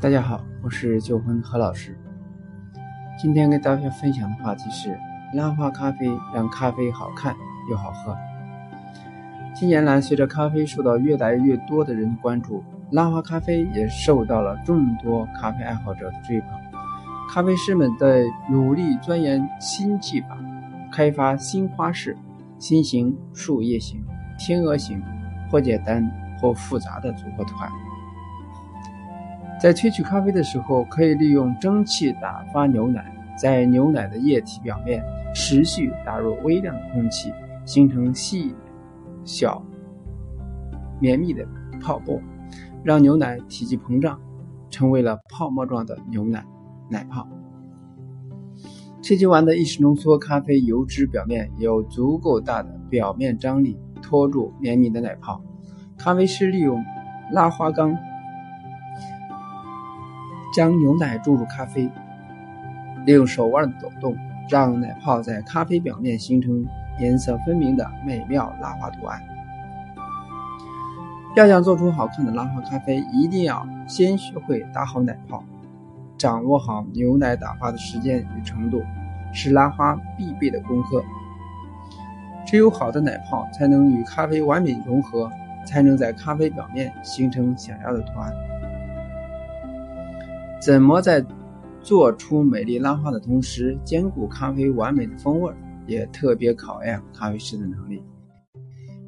大家好，我是九坤何老师。今天跟大家分享的话题是拉花咖啡让咖啡好看又好喝。近年来，随着咖啡受到越来越多的人关注，拉花咖啡也受到了众多咖啡爱好者的追捧。咖啡师们在努力钻研新技法，开发新花式、新型、树叶型、天鹅型或简单或复杂的组合图案。在萃取咖啡的时候，可以利用蒸汽打发牛奶，在牛奶的液体表面持续打入微量的空气，形成细小、绵密的泡沫，让牛奶体积膨胀，成为了泡沫状的牛奶奶泡。萃取完的意式浓缩咖啡油脂表面有足够大的表面张力，托住绵密的奶泡。咖啡师利用拉花缸。将牛奶注入咖啡，利用手腕的抖动，让奶泡在咖啡表面形成颜色分明的美妙拉花图案。要想做出好看的拉花咖啡，一定要先学会打好奶泡，掌握好牛奶打发的时间与程度，是拉花必备的功课。只有好的奶泡，才能与咖啡完美融合，才能在咖啡表面形成想要的图案。怎么在做出美丽拉花的同时兼顾咖啡完美的风味，也特别考验咖啡师的能力。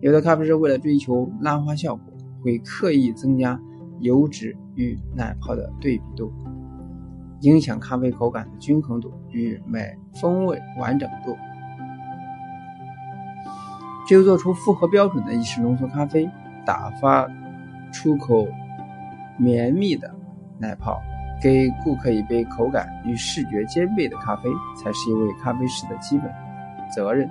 有的咖啡师为了追求拉花效果，会刻意增加油脂与奶泡的对比度，影响咖啡口感的均衡度与美风味完整度。只有做出符合标准的意式浓缩咖啡，打发出口绵密的奶泡。给顾客一杯口感与视觉兼备的咖啡，才是一位咖啡师的基本责任。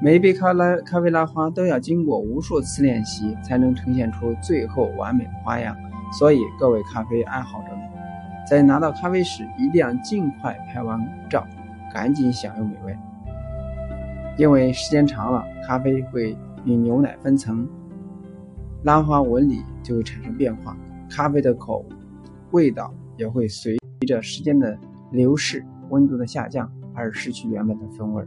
每一杯咖拉咖啡拉花都要经过无数次练习，才能呈现出最后完美的花样。所以，各位咖啡爱好者们，在拿到咖啡时，一定要尽快拍完照，赶紧享用美味。因为时间长了，咖啡会与牛奶分层，拉花纹理就会产生变化，咖啡的口。味道也会随着时间的流逝、温度的下降而失去原本的风味。